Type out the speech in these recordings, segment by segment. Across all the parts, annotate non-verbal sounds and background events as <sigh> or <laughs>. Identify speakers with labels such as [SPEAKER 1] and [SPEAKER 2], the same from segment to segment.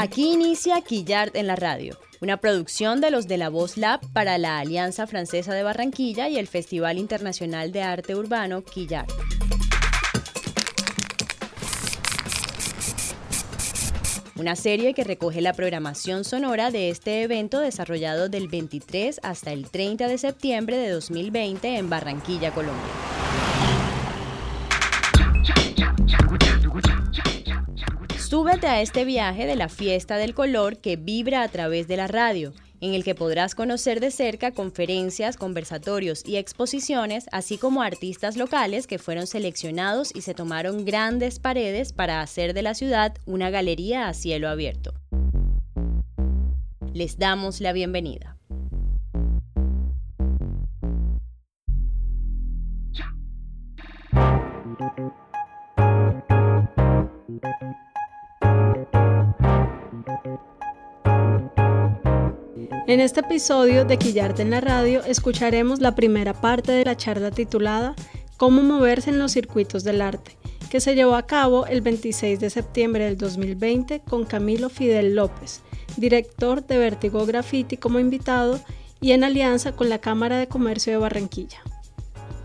[SPEAKER 1] Aquí inicia Quillart en la radio, una producción de los de la Voz Lab para la Alianza Francesa de Barranquilla y el Festival Internacional de Arte Urbano Quillart. Una serie que recoge la programación sonora de este evento desarrollado del 23 hasta el 30 de septiembre de 2020 en Barranquilla, Colombia. Súbete a este viaje de la fiesta del color que vibra a través de la radio, en el que podrás conocer de cerca conferencias, conversatorios y exposiciones, así como artistas locales que fueron seleccionados y se tomaron grandes paredes para hacer de la ciudad una galería a cielo abierto. Les damos la bienvenida.
[SPEAKER 2] En este episodio de Quillarte en la Radio escucharemos la primera parte de la charla titulada Cómo moverse en los circuitos del arte, que se llevó a cabo el 26 de septiembre del 2020 con Camilo Fidel López, director de Vertigo Graffiti como invitado y en alianza con la Cámara de Comercio de Barranquilla.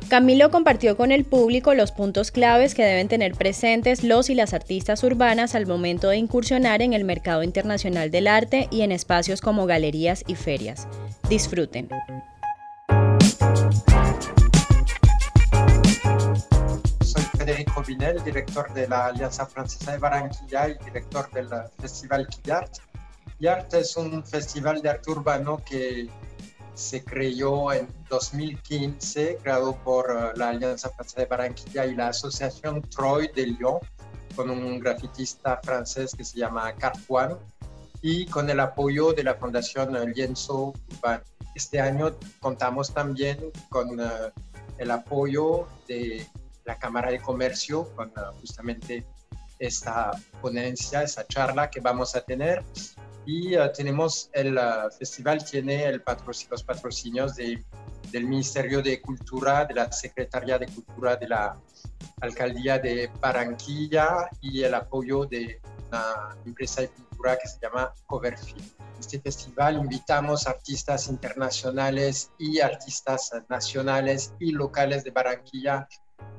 [SPEAKER 1] Camilo compartió con el público los puntos claves que deben tener presentes los y las artistas urbanas al momento de incursionar en el mercado internacional del arte y en espacios como galerías y ferias. Disfruten.
[SPEAKER 3] Soy Federico Binel, director de la Alianza Francesa de Barranquilla y director del Festival Quillart. Quillart es un festival de arte urbano que se creó en 2015, creado por eh, la Alianza Francesa de Barranquilla y la Asociación Troy de Lyon, con un grafitista francés que se llama Carjuan y con el apoyo de la Fundación Lienzo Urbano. Este año contamos también con eh, el apoyo de la Cámara de Comercio, con eh, justamente esta ponencia, esa charla que vamos a tener y uh, tenemos el festival tiene el los patrocinios de, del Ministerio de Cultura, de la Secretaría de Cultura de la Alcaldía de Barranquilla y el apoyo de una empresa de pintura que se llama Coverfield. Este festival invitamos artistas internacionales y artistas nacionales y locales de Barranquilla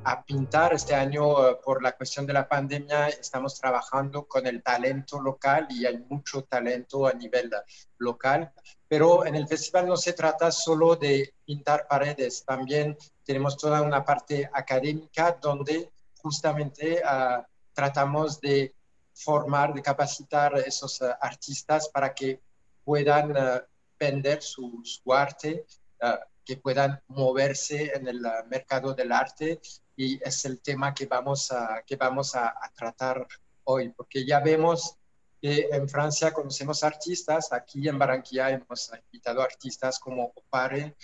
[SPEAKER 3] a pintar. Este año, eh, por la cuestión de la pandemia, estamos trabajando con el talento local y hay mucho talento a nivel local. Pero en el festival no se trata solo de pintar paredes, también tenemos toda una parte académica donde justamente uh, tratamos de formar, de capacitar a esos uh, artistas para que puedan uh, vender su, su arte, que puedan moverse en el mercado del arte y es el tema que vamos a, que vamos a, tratar hoy, porque ya vemos que en Francia conocemos artistas, aquí en Barranquilla hemos invitado artistas como Opare,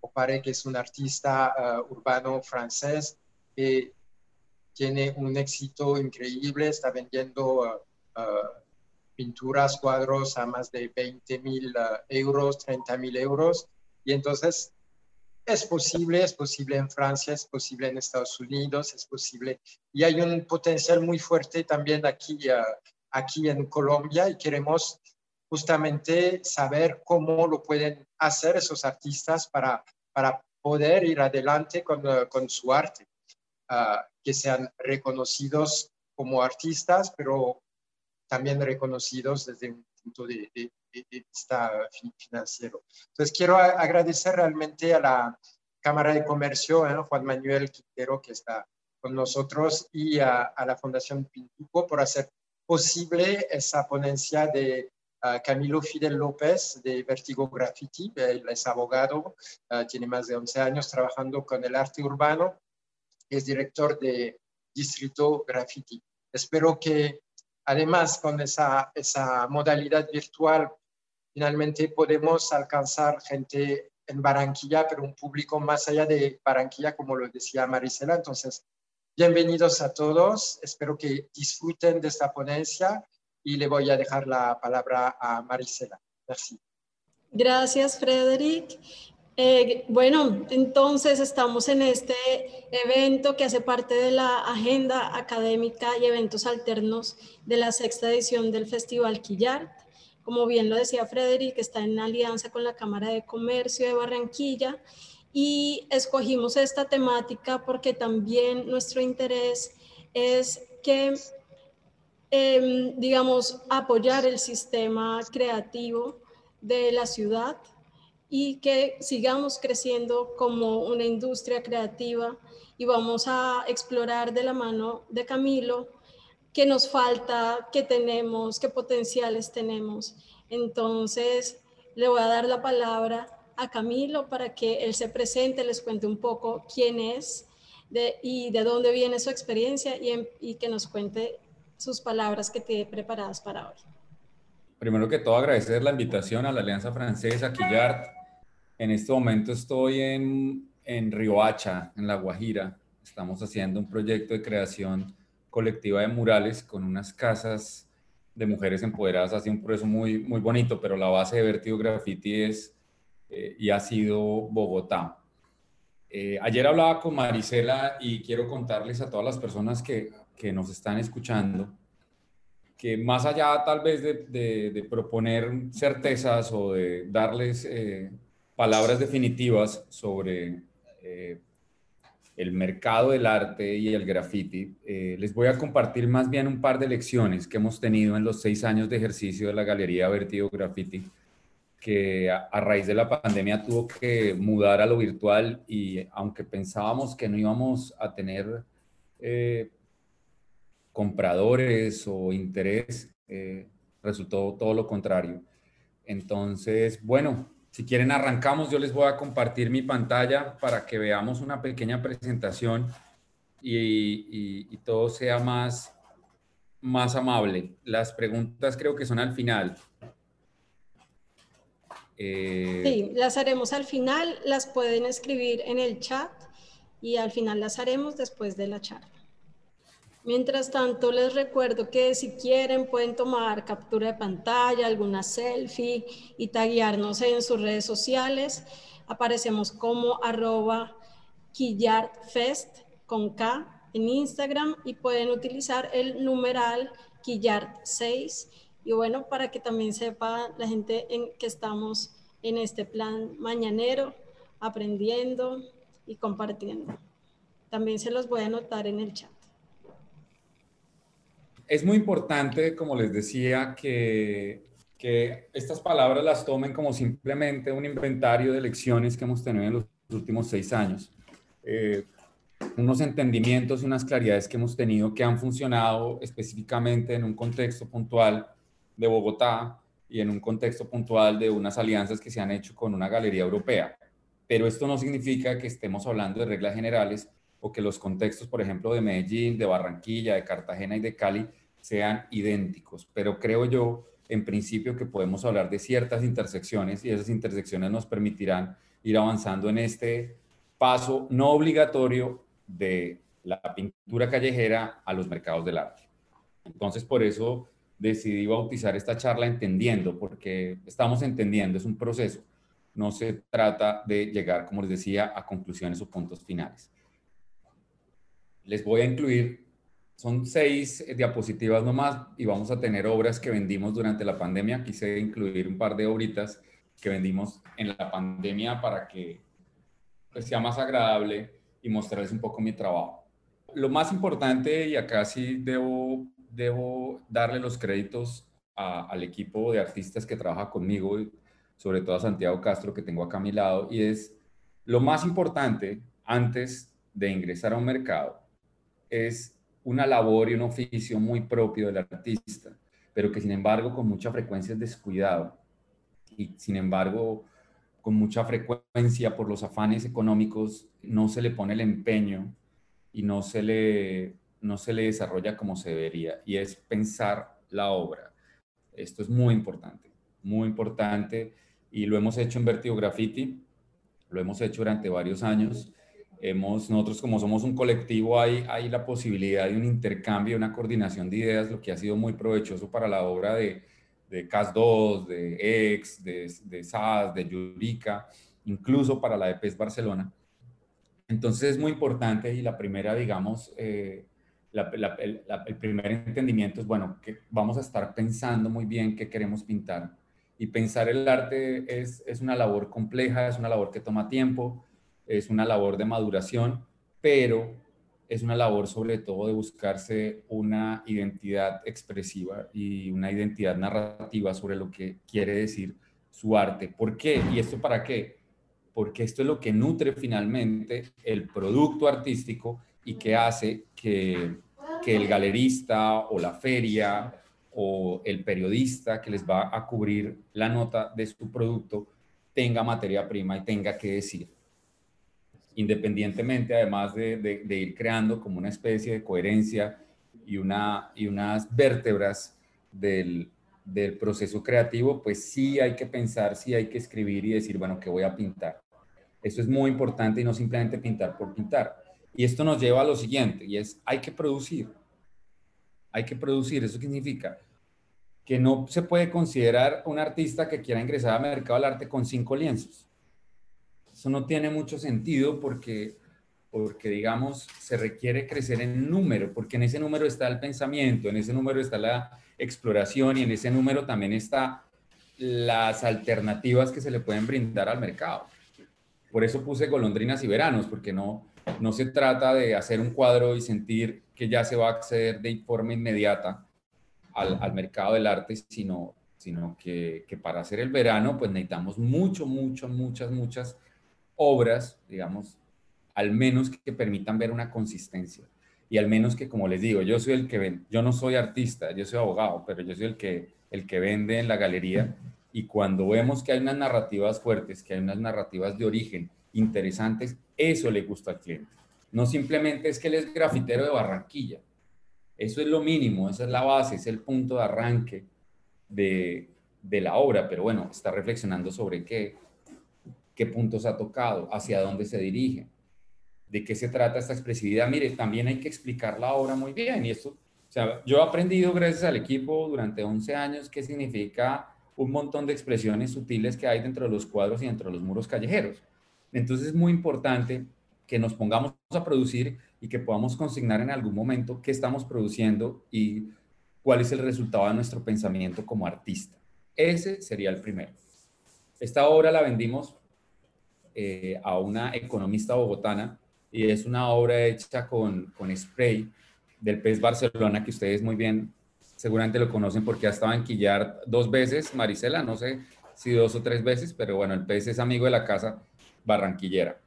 [SPEAKER 3] Opare que es un artista uh, urbano francés que tiene un éxito increíble, está vendiendo uh, uh, pinturas, cuadros a más de 20 mil euros, 30 mil euros, y entonces es posible, es posible en Francia, es posible en Estados Unidos, es posible. Y hay un potencial muy fuerte también aquí, aquí en Colombia y queremos justamente saber cómo lo pueden hacer esos artistas para, para poder ir adelante con, con su arte, uh, que sean reconocidos como artistas, pero también reconocidos desde un punto de, vista financiero. Entonces, quiero agradecer realmente a la Cámara de Comercio, ¿eh? Juan Manuel Quintero, que está con nosotros, y a, la Fundación Pintuco por hacer posible esa ponencia de Camilo Fidel López de Vertigo Graffiti. Él es abogado, uh, tiene más de 11 años trabajando con el arte urbano, es director de Distrito Graffiti. Espero que además con esa, modalidad virtual finalmente podemos alcanzar gente en Barranquilla, pero un público más allá de Barranquilla, como lo decía Marisela. Entonces, bienvenidos a todos. Espero que disfruten de esta ponencia y le voy a dejar la palabra a Marisela. Merci.
[SPEAKER 2] Gracias, Frederic. Eh, bueno, entonces estamos en este evento que hace parte de la agenda académica y eventos alternos de la sexta edición del Festival Quillart. Como bien lo decía Frederick, está en alianza con la Cámara de Comercio de Barranquilla y escogimos esta temática porque también nuestro interés es que, em, digamos, apoyar el sistema creativo de la ciudad y que sigamos creciendo como una industria creativa y vamos a explorar de la mano de Camilo qué nos falta, qué tenemos, qué potenciales tenemos. Entonces, le voy a dar la palabra a Camilo para que él se presente, les cuente un poco quién es de, y de dónde viene su experiencia y, y que nos cuente sus palabras que tiene preparadas para hoy.
[SPEAKER 4] Primero que todo, agradecer la invitación a la Alianza Francesa, Quillart, en este momento estoy en, en Riohacha, en La Guajira. Estamos haciendo un proyecto de creación colectiva de murales con unas casas de mujeres empoderadas. Ha sido un proceso muy, muy bonito, pero la base de Vertigo Graffiti es eh, y ha sido Bogotá. Eh, ayer hablaba con Marisela y quiero contarles a todas las personas que, que nos están escuchando que más allá tal vez de, de, proponer certezas o de darles eh, palabras definitivas sobre eh, el mercado del arte y el graffiti, eh, les voy a compartir más bien un par de lecciones que hemos tenido en los seis años de ejercicio de la Galería Vertido Graffiti, que a, raíz de la pandemia tuvo que mudar a lo virtual y aunque pensábamos que no íbamos a tener eh, compradores o interés, resultó todo lo contrario. Entonces, bueno, si quieren arrancamos, yo les voy a compartir mi pantalla para que veamos una pequeña presentación y, todo sea más, más amable. Las preguntas creo que son al final.
[SPEAKER 2] Eh, sí, las haremos al final, las pueden escribir en el chat y al final las haremos después de la charla. Mientras tanto, les recuerdo que si quieren pueden tomar captura de pantalla, alguna selfie y taguearnos en sus redes sociales. Aparecemos como arroba quillartfest con K en Instagram y pueden utilizar el numeral quillart6. Y bueno, para que también sepa la gente en que estamos en este plan mañanero, aprendiendo y compartiendo. También se los voy a anotar en el chat
[SPEAKER 4] es muy importante, como les decía, que, que estas palabras las tomen como simplemente un inventario de lecciones que hemos tenido en los últimos seis años. Eh, unos entendimientos y unas claridades que hemos tenido que han funcionado específicamente en un contexto puntual de Bogotá y en un contexto puntual de unas alianzas que se han hecho con una galería europea. Pero esto no significa que estemos hablando de reglas generales o que los contextos, por ejemplo, de Medellín, de Barranquilla, de Cartagena y de Cali sean idénticos, pero creo yo en principio que podemos hablar de ciertas intersecciones y esas intersecciones nos permitirán ir avanzando en este paso no obligatorio de la pintura callejera a los mercados del arte. Entonces, por eso decidí bautizar esta charla entendiendo, porque estamos entendiendo, es un proceso. No se trata de llegar, como les decía, a conclusiones o puntos finales. Les voy a incluir son seis eh, diapositivas nomás y vamos a tener obras que vendimos durante la pandemia. Quise incluir un par de obritas que vendimos en la pandemia para que pues, sea más agradable y mostrarles un poco mi trabajo. Lo más importante, y acá sí debo, debo darle los créditos al equipo de artistas que trabaja conmigo, sobre todo a Santiago Castro que tengo acá a mi lado, y es lo más importante antes de ingresar a un mercado es una labor y un oficio muy propio del artista, pero que sin embargo con mucha frecuencia es descuidado y sin embargo con mucha frecuencia por los afanes económicos no se le pone el empeño y no se le, no se le desarrolla como se debería y es pensar la obra. Esto es muy importante, muy importante y lo hemos hecho en Vertigo Graffiti, lo hemos hecho durante varios años Hemos, nosotros como somos un colectivo, hay, hay la posibilidad de un intercambio, una coordinación de ideas, lo que ha sido muy provechoso para la obra de, de CAS2, de EX, de, de SAS, de Yurika, incluso para la EPES Barcelona. Entonces es muy importante y la primera, digamos, eh, el, primer entendimiento es, bueno, que vamos a estar pensando muy bien qué queremos pintar. Y pensar el arte es, es una labor compleja, es una labor que toma tiempo, es una labor de maduración, pero es una labor sobre todo de buscarse una identidad expresiva y una identidad narrativa sobre lo que quiere decir su arte. ¿Por qué? ¿Y esto para qué? Porque esto es lo que nutre finalmente el producto artístico y que hace que, el galerista o la feria o el periodista que les va a cubrir la nota de su producto tenga materia prima y tenga que decir independientemente además de, ir creando como una especie de coherencia y, una, y unas vértebras del, proceso creativo, pues sí hay que pensar, sí hay que escribir y decir, bueno, ¿qué voy a pintar? Eso es muy importante y no simplemente pintar por pintar. Y esto nos lleva a lo siguiente, y es, hay que producir. Hay que producir. ¿Eso significa? Que no se puede considerar un artista que quiera ingresar al mercado del arte con cinco lienzos eso no tiene mucho sentido porque, porque, digamos, se requiere crecer en número, porque en ese número está el pensamiento, en ese número está la exploración y en ese número también está las alternativas que se le pueden brindar al mercado. Por eso puse golondrinas y veranos, porque no, no se trata de hacer un cuadro y sentir que ya se va a acceder de forma inmediata al, al mercado del arte, sino, sino que, que, para hacer el verano, pues necesitamos mucho, mucho, muchas, muchas obras, digamos, al menos que permitan ver una consistencia. Y al menos que, como les digo, yo soy el que yo no soy artista, yo soy abogado, pero yo soy el que, el que vende en la galería. Y cuando vemos que hay unas narrativas fuertes, que hay unas narrativas de origen interesantes, eso le gusta al cliente. No simplemente es que él es grafitero de Barranquilla. Eso es lo mínimo, esa es la base, es el punto de arranque de, de la obra, pero bueno, está reflexionando sobre qué, qué puntos ha tocado, hacia dónde se dirige, de qué se trata esta expresividad. Mire, también hay que explicar la obra muy bien y esto, o sea, yo he aprendido gracias al equipo durante 11 años qué significa un montón de expresiones sutiles que hay dentro de los cuadros y dentro de los muros callejeros. Entonces es muy importante que nos pongamos a producir y que podamos consignar en algún momento qué estamos produciendo y cuál es el resultado de nuestro pensamiento como artista. Ese sería el primero. Esta obra la vendimos eh, a una economista bogotana y es una obra hecha con, con spray del pez Barcelona que ustedes muy bien seguramente lo conocen porque ha estado en Quillar dos veces, Marisela, no sé si dos o tres veces, pero bueno, el pez es amigo de la casa barranquillera.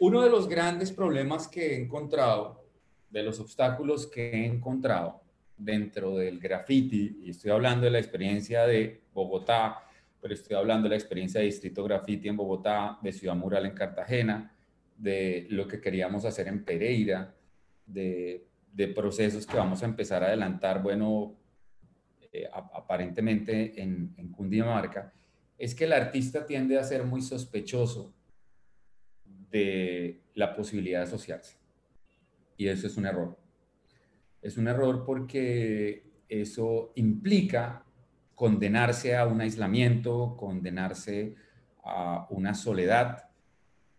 [SPEAKER 4] Uno de los grandes problemas que he encontrado, de los obstáculos que he encontrado dentro del graffiti, y estoy hablando de la experiencia de Bogotá, pero estoy hablando de la experiencia de Distrito Graffiti en Bogotá, de Ciudad Mural en Cartagena, de lo que queríamos hacer en Pereira, de, de procesos que vamos a empezar a adelantar, bueno, eh, aparentemente en, en Cundinamarca, es que el artista tiende a ser muy sospechoso de la posibilidad de asociarse. Y eso es un error. Es un error porque eso implica condenarse a un aislamiento, condenarse a una soledad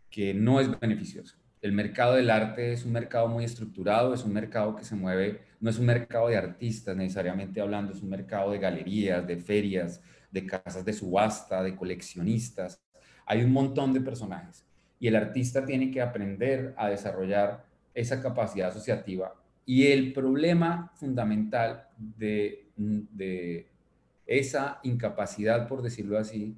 [SPEAKER 4] que no es beneficioso. El mercado del arte es un mercado muy estructurado, es un mercado que se mueve, no es un mercado de artistas necesariamente hablando, es un mercado de galerías, de ferias, de casas de subasta, de coleccionistas. Hay un montón de personajes y el artista tiene que aprender a desarrollar esa capacidad asociativa. Y el problema fundamental de, de esa incapacidad, por decirlo así,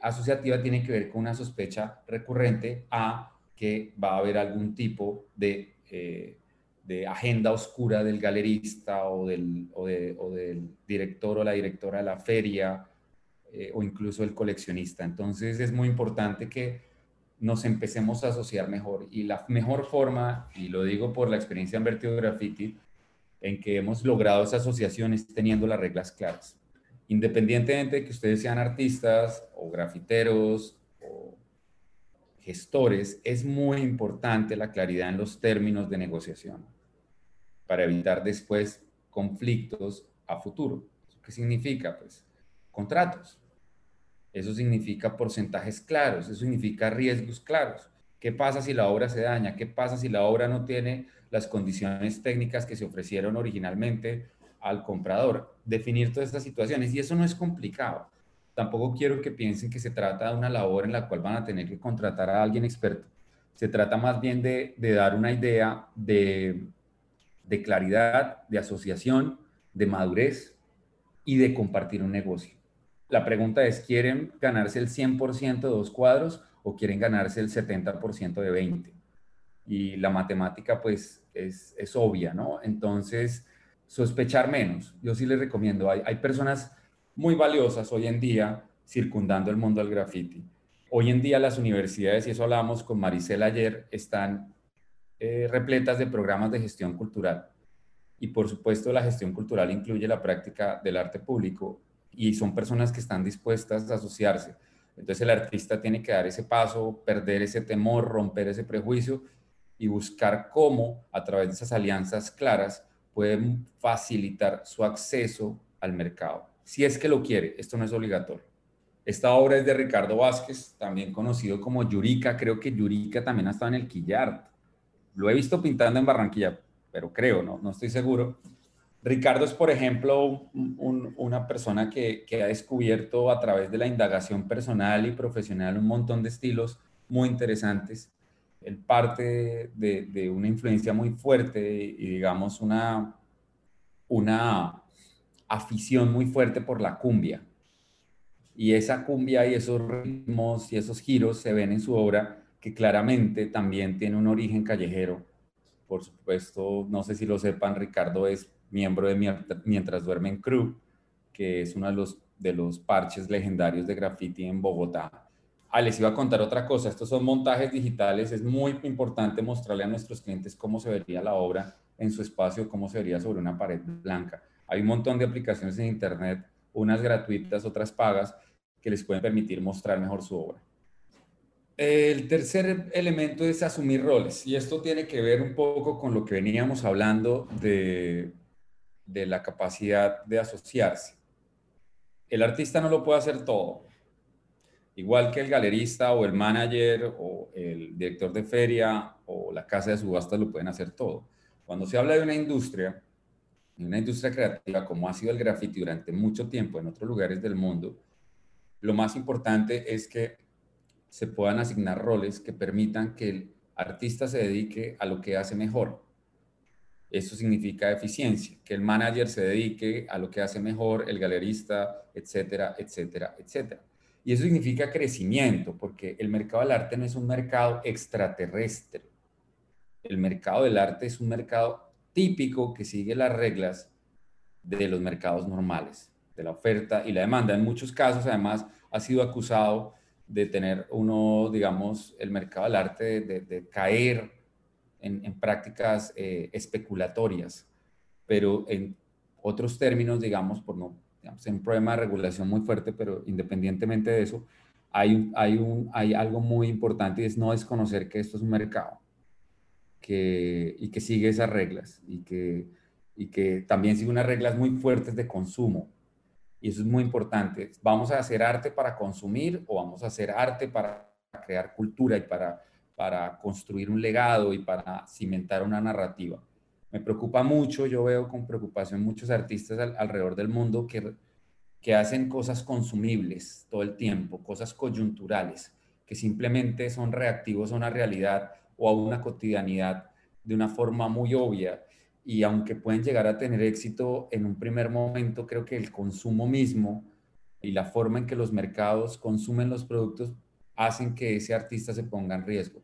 [SPEAKER 4] asociativa tiene que ver con una sospecha recurrente a que va a haber algún tipo de, eh, agenda oscura del galerista o del, o, del, director o la directora de la feria eh, o incluso el coleccionista. Entonces es muy importante que nos empecemos a asociar mejor y la mejor forma, y lo digo por la experiencia en Vertigo Graffiti, en que hemos logrado esa asociación es teniendo las reglas claras independientemente de que ustedes sean artistas o grafiteros o gestores, es muy importante la claridad en los términos de negociación para evitar después conflictos a futuro. ¿Qué significa? Pues contratos. Eso significa porcentajes claros, eso significa riesgos claros. ¿Qué pasa si la obra se daña? ¿Qué pasa si la obra no tiene las condiciones técnicas que se ofrecieron originalmente al comprador? Definir todas estas situaciones. Y eso no es complicado. Tampoco quiero que piensen que se trata de una labor en la cual van a tener que contratar a alguien experto. Se trata más bien de, dar una idea de, de claridad, de asociación, de madurez y de compartir un negocio. La pregunta es, ¿quieren ganarse el 100% de dos cuadros o quieren ganarse el 70% de 20? Y la matemática pues es, es, obvia, ¿no? Entonces, sospechar menos. Yo sí les recomiendo, hay, personas muy valiosas hoy en día circundando el mundo del graffiti. Hoy en día las universidades, y eso hablamos con Maricela ayer, están eh, repletas de programas de gestión cultural. Y por supuesto la gestión cultural incluye la práctica del arte público y son personas que están dispuestas a asociarse. Entonces el artista tiene que dar ese paso, perder ese temor, romper ese prejuicio y buscar cómo a través de esas alianzas claras pueden facilitar su acceso al mercado. Si es que lo quiere, esto no es obligatorio. Esta obra es de Ricardo Vázquez, también conocido como Yurica. Creo que Yurica también ha estado en el Quillart. Lo he visto pintando en Barranquilla, pero creo, no, no estoy seguro. Ricardo es, por ejemplo, una persona que, ha descubierto a través de la indagación personal y profesional un montón de estilos muy interesantes. Él parte de, una influencia muy fuerte y, digamos, una, una afición muy fuerte por la cumbia. Y esa cumbia y esos ritmos y esos giros se ven en su obra que claramente también tiene un origen callejero. Por supuesto, no sé si lo sepan, Ricardo es miembro de Mientras Duermen Crew, que es uno de los, de los parches legendarios de graffiti en Bogotá. Ah, les iba a contar otra cosa, estos son montajes digitales, es muy importante mostrarle a nuestros clientes cómo se vería la obra en su espacio, cómo se vería sobre una pared blanca. Hay un montón de aplicaciones en Internet, unas gratuitas, otras pagas, que les pueden permitir mostrar mejor su obra. El tercer elemento es asumir roles y esto tiene que ver un poco con lo que veníamos hablando de de la capacidad de asociarse. El artista no lo puede hacer todo. Igual que el galerista o el manager o el director de feria o la casa de subastas lo pueden hacer todo. Cuando se habla de una industria, de una industria creativa como ha sido el graffiti durante mucho tiempo en otros lugares del mundo, lo más importante es que se puedan asignar roles que permitan que el artista se dedique a lo que hace mejor eso significa eficiencia, que el manager se dedique a lo que hace mejor, el galerista, etcétera, etcétera, etcétera. Y eso significa crecimiento, porque el mercado del arte no es un mercado extraterrestre. El mercado del arte es un mercado típico que sigue las reglas de los mercados normales, de la oferta y la demanda. En muchos casos, además, ha sido acusado de tener uno, digamos, el mercado del arte de, caer en, prácticas eh, especulatorias, pero en otros términos, digamos, por no, digamos, un problema de regulación muy fuerte, pero independientemente de eso, hay, hay, un, hay algo muy importante y es no desconocer que esto es un mercado que, y que sigue esas reglas y que, y que también sigue unas reglas muy fuertes de consumo. Y eso es muy importante. ¿Vamos a hacer arte para consumir o vamos a hacer arte para crear cultura y para para construir un legado y para cimentar una narrativa. Me preocupa mucho, yo veo con preocupación muchos artistas alrededor del mundo que, que hacen cosas consumibles todo el tiempo, cosas coyunturales, que simplemente son reactivos a una realidad o a una cotidianidad de una forma muy obvia. Y aunque pueden llegar a tener éxito en un primer momento, creo que el consumo mismo y la forma en que los mercados consumen los productos hacen que ese artista se ponga en riesgo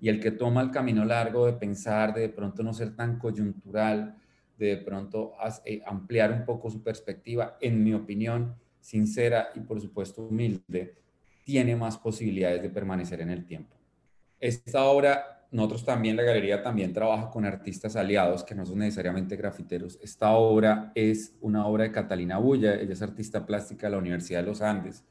[SPEAKER 4] y el que toma el camino largo de pensar, de de pronto no ser tan coyuntural, de de pronto eh, ampliar un poco su perspectiva, en mi opinión, sincera y por supuesto humilde, tiene más posibilidades de permanecer en el tiempo. Esta obra, nosotros también, la galería también trabaja con artistas aliados que no son necesariamente grafiteros. Esta obra es una obra de Catalina Bulla, ella es artista plástica de la Universidad de los Andes.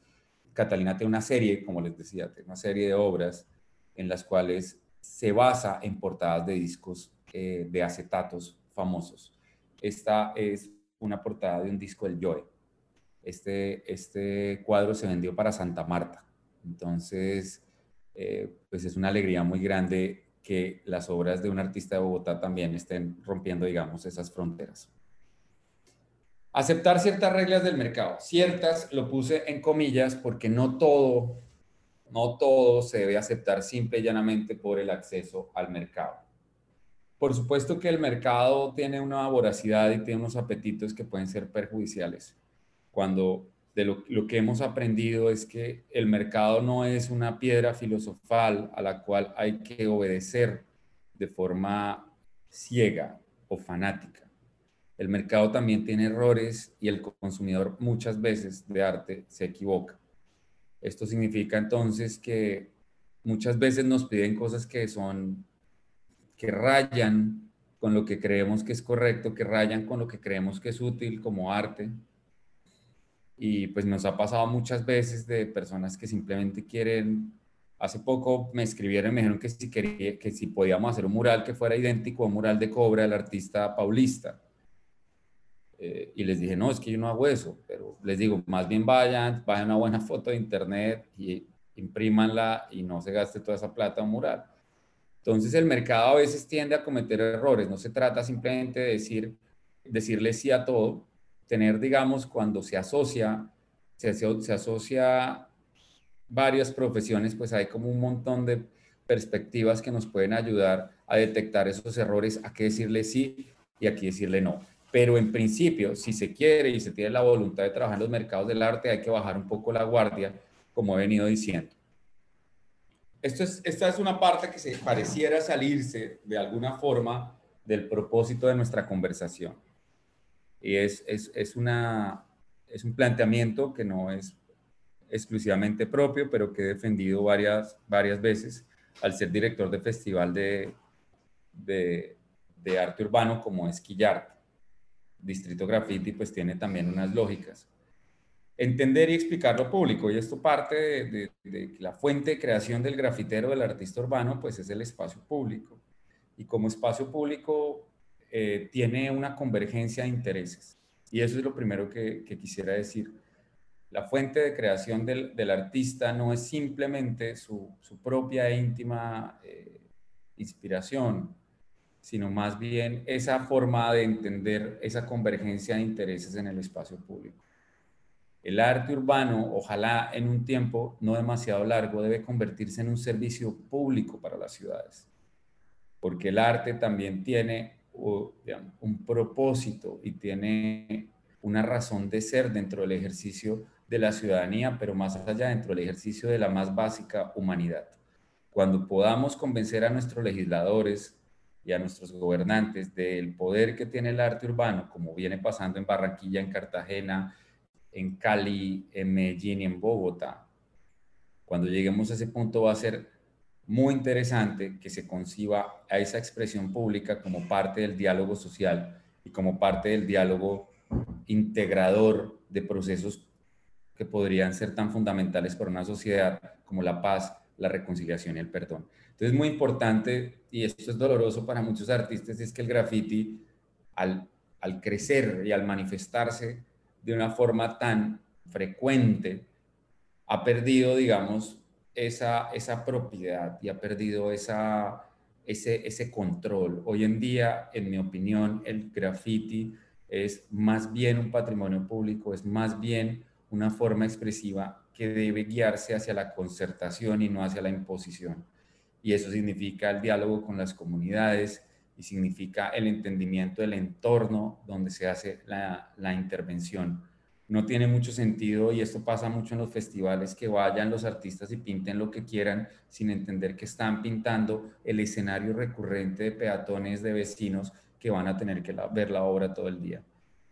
[SPEAKER 4] Catalina tiene una serie, como les decía, tiene una serie de obras en las cuales se basa en portadas de discos eh, de acetatos famosos. Esta es una portada de un disco del Joe. este, este cuadro se vendió para Santa Marta. Entonces, eh, pues es una alegría muy grande que las obras de un artista de Bogotá también estén rompiendo, digamos, esas fronteras. Aceptar ciertas reglas del mercado. Ciertas lo puse en comillas porque no todo, no todo se debe aceptar simple y llanamente por el acceso al mercado. Por supuesto que el mercado tiene una voracidad y tiene unos apetitos que pueden ser perjudiciales. Cuando de lo, lo, que hemos aprendido es que el mercado no es una piedra filosofal a la cual hay que obedecer de forma ciega o fanática el mercado también tiene errores y el consumidor muchas veces de arte se equivoca. Esto significa entonces que muchas veces nos piden cosas que son, que rayan con lo que creemos que es correcto, que rayan con lo que creemos que es útil como arte. Y pues nos ha pasado muchas veces de personas que simplemente quieren, hace poco me escribieron, me dijeron que si, quería, que si podíamos hacer un mural que fuera idéntico a un mural de Cobra del artista paulista eh, y les dije, no, es que yo no hago eso, pero les digo, más bien vayan, vayan una buena <laughs> foto de internet y imprímanla y no se gaste toda esa plata en un mural. Entonces el mercado a veces tiende a cometer errores, no se trata simplemente de decir, decirle sí a todo, tener, digamos, cuando se asocia, se, se asocia varias profesiones, pues hay como un montón de perspectivas que nos pueden ayudar a detectar esos errores, a qué decirle sí y a qué decirle no. Pero en principio, si se quiere y se tiene la voluntad de trabajar en los mercados del arte, hay que bajar un poco la guardia, como he venido diciendo. Esto es, esta es una parte que se pareciera salirse de alguna forma del propósito de nuestra conversación. Y es, es, es, una, es un planteamiento que no es exclusivamente propio, pero que he defendido varias, varias veces al ser director de festival de, de, de arte urbano como Esquillarte. Distrito Graffiti pues tiene también unas lógicas. Entender y explicar lo público, y esto parte de, la fuente de creación del grafitero, del artista urbano, pues es el espacio público. Y como espacio público eh, tiene una convergencia de intereses. Y eso es lo primero que, quisiera decir. La fuente de creación del, del artista no es simplemente su, su propia e íntima eh, inspiración, sino más bien esa forma de entender esa convergencia de intereses en el espacio público. El arte urbano, ojalá en un tiempo no demasiado largo, debe convertirse en un servicio público para las ciudades, porque el arte también tiene un propósito y tiene una razón de ser dentro del ejercicio de la ciudadanía, pero más allá dentro del ejercicio de la más básica humanidad. Cuando podamos convencer a nuestros legisladores, y a nuestros gobernantes del poder que tiene el arte urbano, como viene pasando en Barranquilla, en Cartagena, en Cali, en Medellín y en Bogotá. Cuando lleguemos a ese punto va a ser muy interesante que se conciba a esa expresión pública como parte del diálogo social y como parte del diálogo integrador de procesos que podrían ser tan fundamentales para una sociedad como la paz, la reconciliación y el perdón. Entonces es muy importante, y esto es doloroso para muchos artistas, es que el graffiti, al, crecer y al manifestarse de una forma tan frecuente, ha perdido, digamos, esa, propiedad y ha perdido esa, ese control. Hoy en día, en mi opinión, el graffiti es más bien un patrimonio público, es más bien una forma expresiva que debe guiarse hacia la concertación y no hacia la imposición y eso significa el diálogo con las comunidades y significa el entendimiento del entorno donde se hace la, la intervención. No tiene mucho sentido, y esto pasa mucho en los festivales, que vayan los artistas y pinten lo que quieran sin entender que están pintando el escenario recurrente de peatones, de vecinos que van a tener que ver la obra todo el día.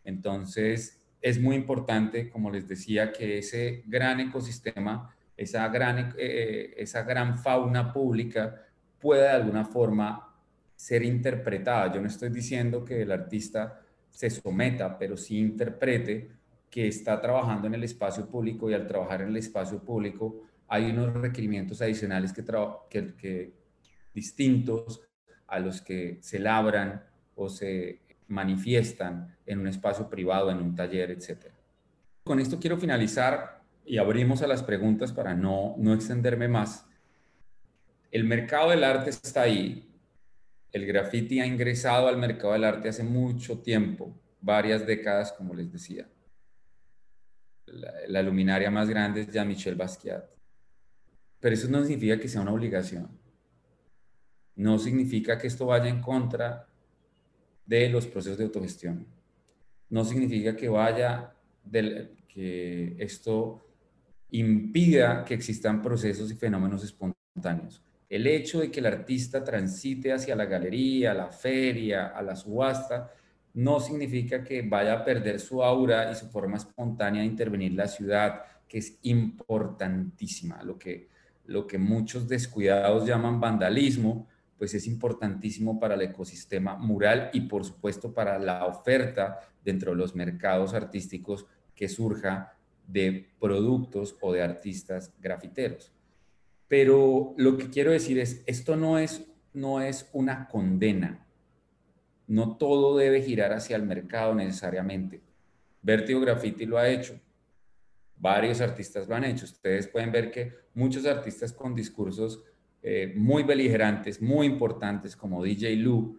[SPEAKER 4] Entonces, es muy importante, como les decía, que ese gran ecosistema esa gran, eh, eh, esa gran fauna pública pueda de alguna forma ser interpretada. Yo no estoy diciendo que el artista se someta, pero sí interprete que está trabajando en el espacio público y al trabajar en el espacio público hay unos requerimientos adicionales que, que, que distintos a los que se labran o se manifiestan en un espacio privado, en un taller, etcétera. con esto quiero finalizar y abrimos a las preguntas para no, no extenderme más. El mercado del arte está ahí. El graffiti ha ingresado al mercado del arte hace mucho tiempo, varias décadas, como les decía. La, luminaria más grande es Jean-Michel Basquiat. Pero eso no significa que sea una obligación. No significa que esto vaya en contra de los procesos de autogestión. No significa que vaya del, que esto impida que existan procesos y fenómenos espontáneos. El hecho de que el artista transite hacia la galería, la feria, a la subasta, no significa que vaya a perder su aura y su forma espontánea de intervenir la ciudad, que es importantísima. Lo que, lo que muchos descuidados llaman vandalismo, pues es importantísimo para el ecosistema mural y por supuesto para la oferta dentro de los mercados artísticos que surja de productos o de artistas grafiteros. Pero lo que quiero decir es, esto no es, no es una condena. No todo debe girar hacia el mercado necesariamente. Vertigo Graffiti lo ha hecho. Varios artistas lo han hecho. Ustedes pueden ver que muchos artistas con discursos eh, muy beligerantes, muy importantes, como DJ Lu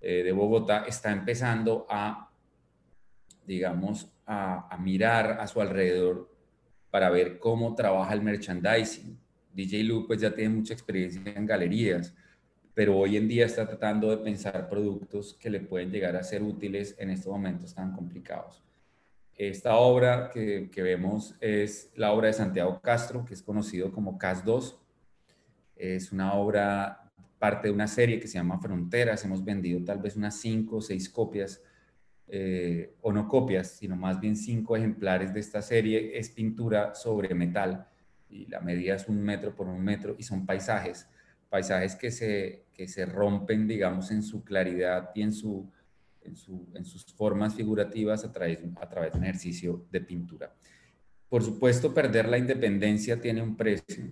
[SPEAKER 4] eh, de Bogotá, está empezando a, digamos, a, mirar a su alrededor para ver cómo trabaja el merchandising. DJ Lu pues ya tiene mucha experiencia en galerías, pero hoy en día está tratando de pensar productos que le pueden llegar a ser útiles en estos momentos tan complicados. Esta obra que, que vemos es la obra de Santiago Castro, que es conocido como CAS 2. Es una obra, parte de una serie que se llama Fronteras. Hemos vendido tal vez unas cinco o seis copias eh, o no copias, sino más bien cinco ejemplares de esta serie, es pintura sobre metal y la medida es un metro por un metro y son paisajes, paisajes que se, que se rompen, digamos, en su claridad y en, en, su, en sus formas figurativas a través, a través de un ejercicio de pintura. Por supuesto, perder la independencia tiene un precio,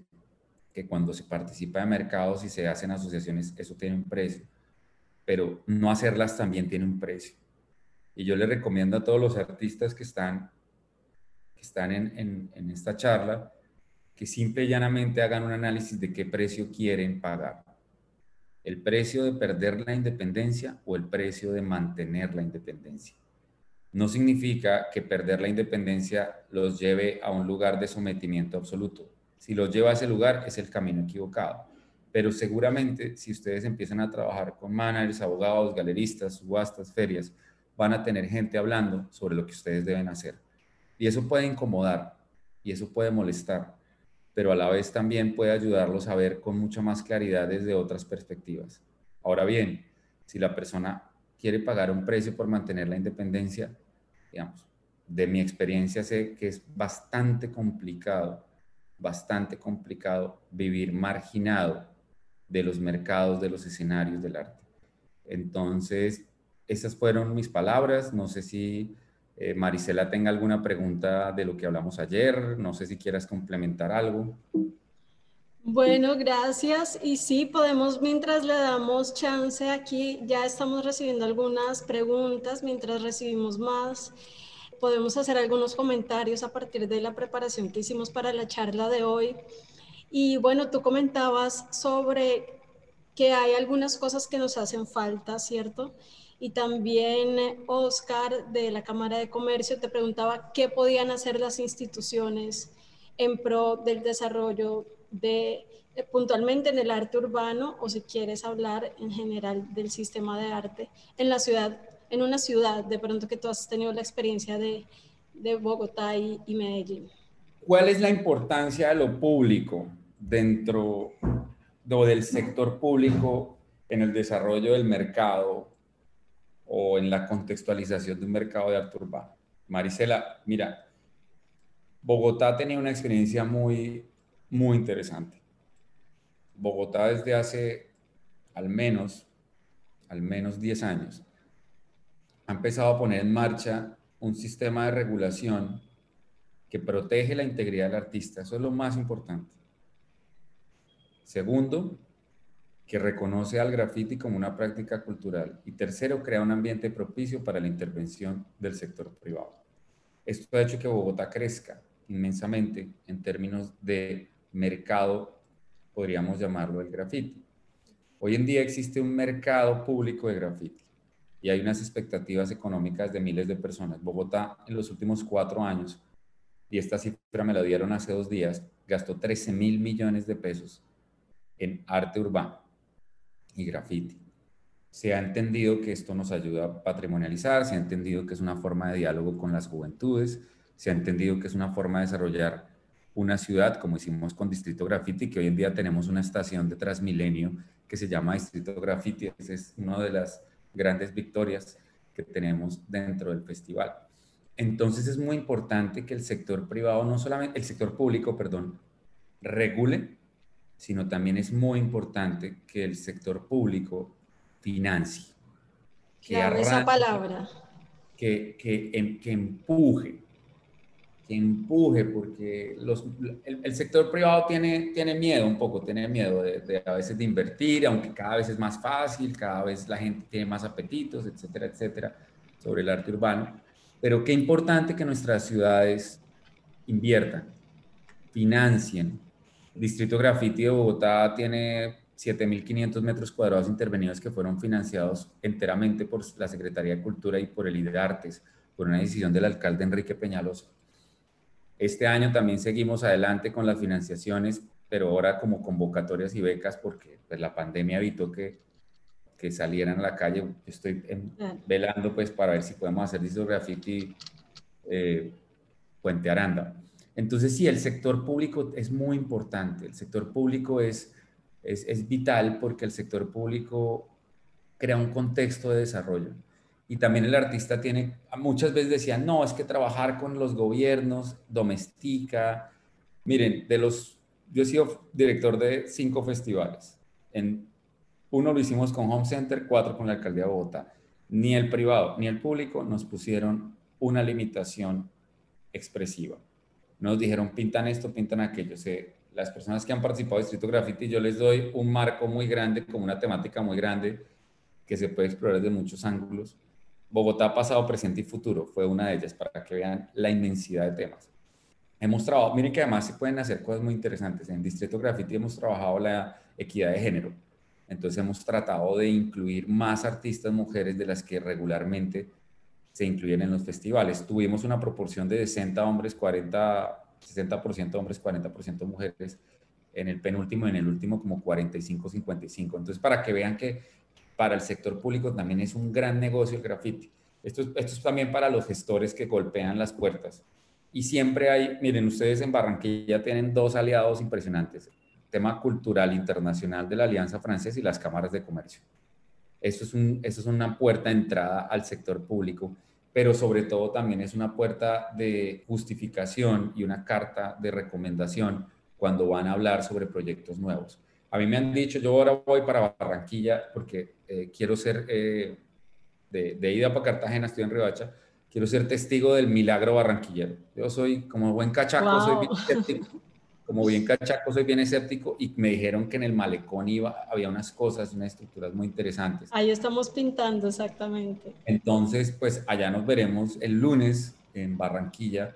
[SPEAKER 4] que cuando se participa de mercados y se hacen asociaciones, eso tiene un precio, pero no hacerlas también tiene un precio. Y yo le recomiendo a todos los artistas que están, que están en, en, esta charla que simple y llanamente hagan un análisis de qué precio quieren pagar. El precio de perder la independencia o el precio de mantener la independencia. No significa que perder la independencia los lleve a un lugar de sometimiento absoluto. Si los lleva a ese lugar es el camino equivocado. Pero seguramente si ustedes empiezan a trabajar con managers, abogados, galeristas, subastas, ferias, van a tener gente hablando sobre lo que ustedes deben hacer. Y eso puede incomodar y eso puede molestar, pero a la vez también puede ayudarlos a ver con mucha más claridad desde otras perspectivas. Ahora bien, si la persona quiere pagar un precio por mantener la independencia, digamos, de mi experiencia sé que es bastante complicado, bastante complicado vivir marginado de los mercados, de los escenarios del arte. Entonces, esas fueron mis palabras. No sé si eh, Marisela tenga alguna pregunta de lo que hablamos ayer. No sé si quieras complementar algo.
[SPEAKER 2] Bueno, gracias. Y sí, podemos, mientras le damos chance aquí, ya estamos recibiendo algunas preguntas, mientras recibimos más, podemos hacer algunos comentarios a partir de la preparación que hicimos para la charla de hoy. Y bueno, tú comentabas sobre que hay algunas cosas que nos hacen falta, ¿cierto? Y también Oscar de la Cámara de Comercio te preguntaba qué podían hacer las instituciones en pro del desarrollo de eh, puntualmente en el arte urbano o si quieres hablar en general del sistema de arte en la ciudad, en una ciudad de pronto que tú has tenido la experiencia de, de Bogotá y, y Medellín.
[SPEAKER 4] ¿Cuál es la importancia de lo público dentro o del sector público en el desarrollo del mercado o en la contextualización de un mercado de arte urbano. Marisela, mira, Bogotá tenía una experiencia muy, muy interesante. Bogotá desde hace al menos, al menos 10 años, ha empezado a poner en marcha un sistema de regulación que protege la integridad del artista. Eso es lo más importante. Segundo, que reconoce al graffiti como una práctica cultural. Y tercero, crea un ambiente propicio para la intervención del sector privado. Esto ha hecho que Bogotá crezca inmensamente en términos de mercado, podríamos llamarlo el graffiti. Hoy en día existe un mercado público de graffiti y hay unas expectativas económicas de miles de personas. Bogotá en los últimos cuatro años, y esta cifra me la dieron hace dos días, gastó 13 mil millones de pesos en arte urbano y graffiti. Se ha entendido que esto nos ayuda a patrimonializar, se ha entendido que es una forma de diálogo con las juventudes, se ha entendido que es una forma de desarrollar una ciudad, como hicimos con Distrito Graffiti, que hoy en día tenemos una estación de Transmilenio que se llama Distrito Graffiti. Es una de las grandes victorias que tenemos dentro del festival. Entonces es muy importante que el sector privado, no solamente el sector público, perdón, regule, sino también es muy importante que el sector público financie.
[SPEAKER 2] Que claro, esa palabra.
[SPEAKER 4] Que, que, em, que empuje, que empuje, porque los, el, sector privado tiene, tiene miedo un poco, tiene miedo de, a veces de invertir, aunque cada vez es más fácil, cada vez la gente tiene más apetitos, etcétera, etcétera, sobre el arte urbano. Pero qué importante que nuestras ciudades inviertan, financien. Distrito Graffiti de Bogotá tiene 7.500 metros cuadrados intervenidos que fueron financiados enteramente por la Secretaría de Cultura y por el IDE Artes, por una decisión del alcalde Enrique Peñalosa este año también seguimos adelante con las financiaciones, pero ahora como convocatorias y becas porque pues, la pandemia evitó que, que salieran a la calle. Yo estoy velando pues para ver si podemos hacer Diso Graffiti eh, Puente Aranda. Entonces sí, el sector público es muy importante. El sector público es, es, vital porque el sector público crea un contexto de desarrollo y también el artista tiene, muchas veces decían, no, es que trabajar con los gobiernos domestica. Miren, de los, yo he sido director de cinco festivales. En, uno lo hicimos con Home Center, cuatro con la Alcaldía de Bogotá. Ni el privado ni el público nos pusieron una limitación expresiva. Nos dijeron, pintan esto, pintan aquello. las personas que han participado en Distrito Graffiti, yo les doy un marco muy grande, como una temática muy grande, que se puede explorar desde muchos ángulos Bogotá pasado, presente y futuro fue una de ellas para que vean la inmensidad de temas. Hemos trabajado, miren que además se pueden hacer cosas muy interesantes. En Distrito Graffiti hemos trabajado la equidad de género. Entonces hemos tratado de incluir más artistas mujeres de las que regularmente se incluyen en los festivales. Tuvimos una proporción de 60 hombres, 40, 60% hombres, 40% mujeres. En el penúltimo y en el último como 45-55. Entonces para que vean que para el sector público también es un gran negocio el graffiti. Esto es, esto es también para los gestores que golpean las puertas. Y siempre hay, miren, ustedes en Barranquilla tienen dos aliados impresionantes, tema cultural internacional de la Alianza Francesa y las cámaras de comercio. Eso es, un, eso es una puerta de entrada al sector público, pero sobre todo también es una puerta de justificación y una carta de recomendación cuando van a hablar sobre proyectos nuevos. A mí me han dicho, yo ahora voy para Barranquilla porque eh, quiero ser, eh, de, ida para Cartagena, estoy en Ribacha, quiero ser testigo del milagro barranquillero. Yo soy, como buen cachaco, soy bien escéptico. <laughs> Como bien cachaco, soy bien escéptico y me dijeron que en el malecón iba, había unas cosas, unas estructuras muy interesantes.
[SPEAKER 2] Ahí estamos pintando, exactamente.
[SPEAKER 4] Entonces, pues allá nos veremos el lunes en Barranquilla.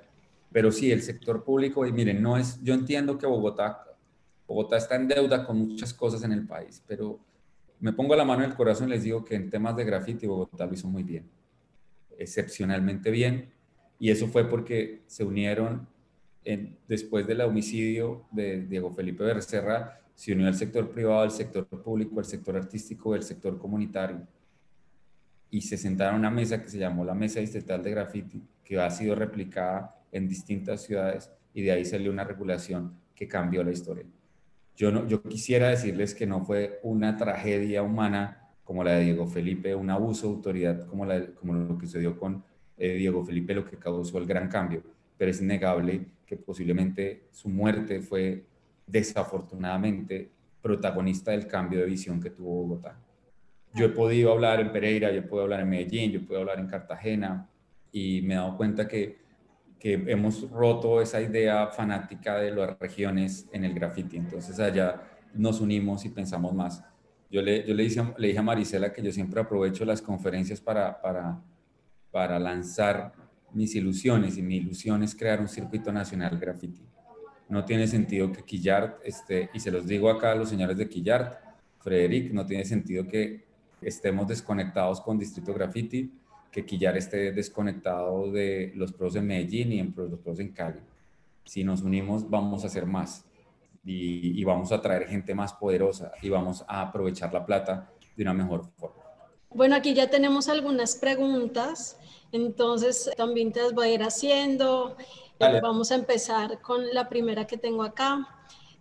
[SPEAKER 4] Pero sí, el sector público, y miren, no es, yo entiendo que Bogotá Bogotá está en deuda con muchas cosas en el país, pero me pongo la mano en el corazón y les digo que en temas de graffiti Bogotá lo hizo muy bien, excepcionalmente bien, y eso fue porque se unieron después del homicidio de Diego Felipe Becerra, se unió el sector privado, el sector público, el sector artístico, el sector comunitario, y se sentaron a una mesa que se llamó la Mesa Distrital de Graffiti, que ha sido replicada en distintas ciudades, y de ahí salió una regulación que cambió la historia. Yo, quisiera decirles que no fue una tragedia humana como la de Diego Felipe, un abuso de autoridad como lo que sucedió con eh, Diego Felipe, lo que causó el gran cambio, pero es innegable que posiblemente su muerte fue desafortunadamente protagonista del cambio de visión que tuvo Bogotá. Yo he podido hablar en Pereira, yo he podido hablar en Medellín, yo he podido hablar en Cartagena y me he dado cuenta que que hemos roto esa idea fanática de las regiones en el graffiti. Entonces allá nos unimos y pensamos más. Yo le, yo le, dije, le dije a Marisela que yo siempre aprovecho las conferencias para, para, para lanzar mis ilusiones y mi ilusión es crear un circuito nacional graffiti. No tiene sentido que Quillart esté, y se los digo acá a los señores de Quillart, Frederic, no tiene sentido que estemos desconectados con Distrito Graffiti, que Quillar esté desconectado de los pros en Medellín y en los pros en Cali. Si nos unimos, vamos a hacer más y, y vamos a traer gente más poderosa y vamos a aprovechar la plata de una mejor forma.
[SPEAKER 2] Bueno, aquí ya tenemos algunas preguntas, entonces también te las voy a ir haciendo. Vamos a empezar con la primera que tengo acá.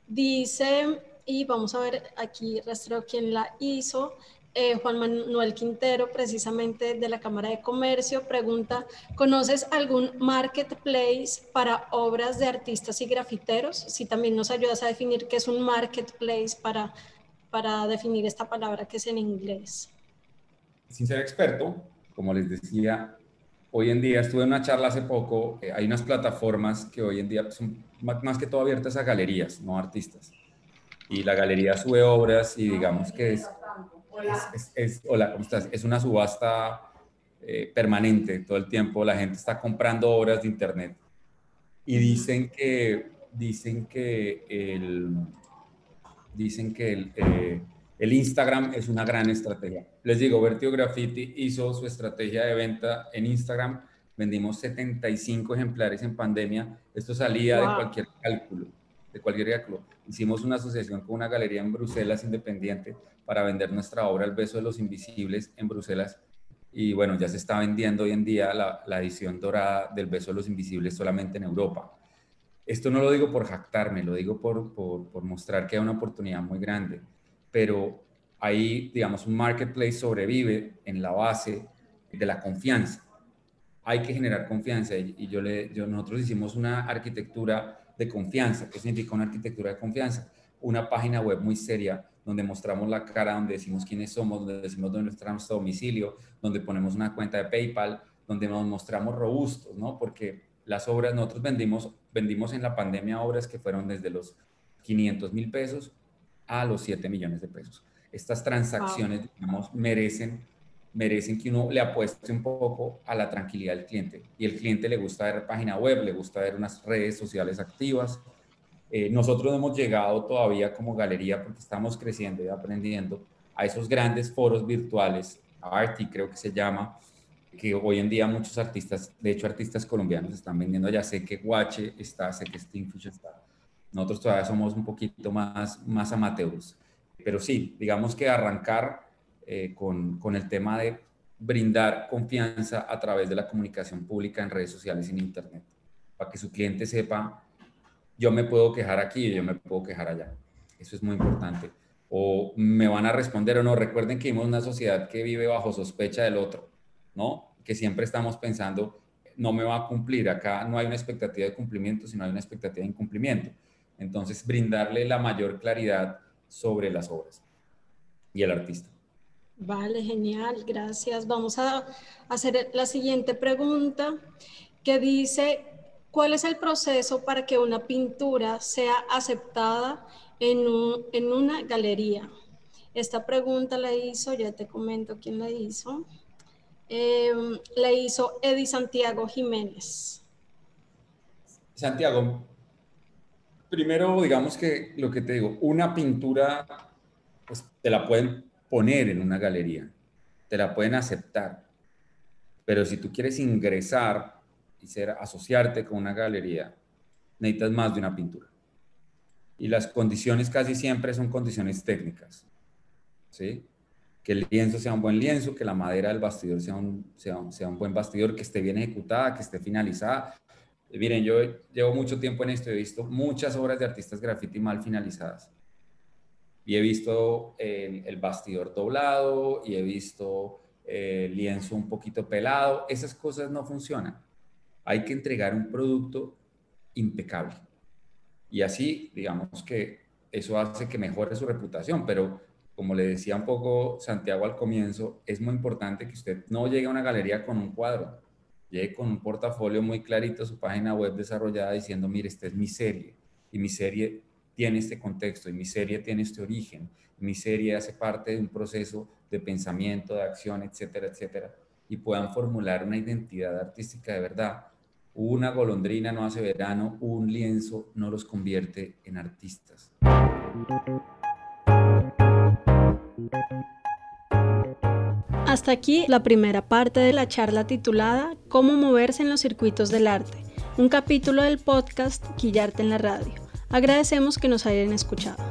[SPEAKER 2] Dice, y vamos a ver aquí rastreo quién la hizo. Eh, Juan Manuel Quintero, precisamente de la Cámara de Comercio, pregunta, ¿conoces algún marketplace para obras de artistas y grafiteros? Si también nos ayudas a definir qué es un marketplace para, para definir esta palabra que es en inglés.
[SPEAKER 4] Sin ser experto, como les decía, hoy en día estuve en una charla hace poco, eh, hay unas plataformas que hoy en día son más que todo abiertas a galerías, no artistas. Y la galería sube obras y digamos que es es, hola, ¿cómo estás? Es una subasta eh, permanente todo el tiempo. La gente está comprando obras de internet y dicen que dicen que el dicen que el, eh, el Instagram es una gran estrategia. Les digo, Vertigo Graffiti hizo su estrategia de venta en Instagram. Vendimos 75 ejemplares en pandemia. Esto salía de cualquier cálculo, de cualquier cálculo. Hicimos una asociación con una galería en Bruselas independiente para vender nuestra obra El beso de los invisibles en Bruselas. Y bueno, ya se está vendiendo hoy en día la, edición dorada del beso de los invisibles solamente en Europa. Esto no lo digo por jactarme, lo digo por, por, mostrar que hay una oportunidad muy grande, pero ahí, digamos, un marketplace sobrevive en la base de la confianza. Hay que generar confianza y yo le, yo, nosotros hicimos una arquitectura de confianza. ¿Qué significa una arquitectura de confianza? Una página web muy seria donde mostramos la cara, donde decimos quiénes somos, donde decimos dónde está nuestro domicilio, donde ponemos una cuenta de PayPal, donde nos mostramos robustos, ¿no? Porque las obras, nosotros vendimos, vendimos en la pandemia obras que fueron desde los 500 mil pesos a los 7 millones de pesos. Estas transacciones, digamos, merecen, merecen que uno le apueste un poco a la tranquilidad del cliente. Y el cliente le gusta ver página web, le gusta ver unas redes sociales activas, eh, nosotros hemos llegado todavía como galería, porque estamos creciendo y aprendiendo, a esos grandes foros virtuales, Arti creo que se llama, que hoy en día muchos artistas, de hecho artistas colombianos están vendiendo, ya sé que Guache está, sé que Stingfish está. Nosotros todavía somos un poquito más, más amateurs. Pero sí, digamos que arrancar eh, con, con el tema de brindar confianza a través de la comunicación pública en redes sociales y en Internet, para que su cliente sepa yo me puedo quejar aquí y yo me puedo quejar allá. Eso es muy importante. O me van a responder o no. Recuerden que vivimos una sociedad que vive bajo sospecha del otro, ¿no? Que siempre estamos pensando, no me va a cumplir. Acá no hay una expectativa de cumplimiento, sino hay una expectativa de incumplimiento. Entonces, brindarle la mayor claridad sobre las obras y el artista.
[SPEAKER 2] Vale, genial, gracias. Vamos a hacer la siguiente pregunta que dice, ¿Cuál es el proceso para que una pintura sea aceptada en, una galería? Esta pregunta la hizo, ya te comento quién la hizo. Em, la hizo Eddie Santiago Jiménez.
[SPEAKER 4] Santiago, primero digamos que lo que te digo, una pintura pues, te la pueden poner en una galería, te la pueden aceptar, pero si tú quieres ingresar y ser, asociarte con una galería, necesitas más de una pintura. Y las condiciones casi siempre son condiciones técnicas. ¿sí? Que el lienzo sea un buen lienzo, que la madera del bastidor sea un, sea, sea un buen bastidor, que esté bien ejecutada, que esté finalizada. Miren, yo llevo mucho tiempo en esto, he visto muchas obras de artistas graffiti mal finalizadas. Y he visto el, el bastidor doblado y he visto el lienzo un poquito pelado. Esas cosas no funcionan hay que entregar un producto impecable. Y así, digamos que eso hace que mejore su reputación, pero como le decía un poco Santiago al comienzo, es muy importante que usted no llegue a una galería con un cuadro, llegue con un portafolio muy clarito, su página web desarrollada diciendo, mire, esta es mi serie y mi serie tiene este contexto y mi serie tiene este origen, mi serie hace parte de un proceso de pensamiento, de acción, etcétera, etcétera y puedan formular una identidad artística de verdad. Una golondrina no hace verano, un lienzo no los convierte en artistas.
[SPEAKER 2] Hasta aquí la primera parte de la charla titulada Cómo moverse en los circuitos del arte, un capítulo del podcast Quillarte en la radio. Agradecemos que nos hayan escuchado.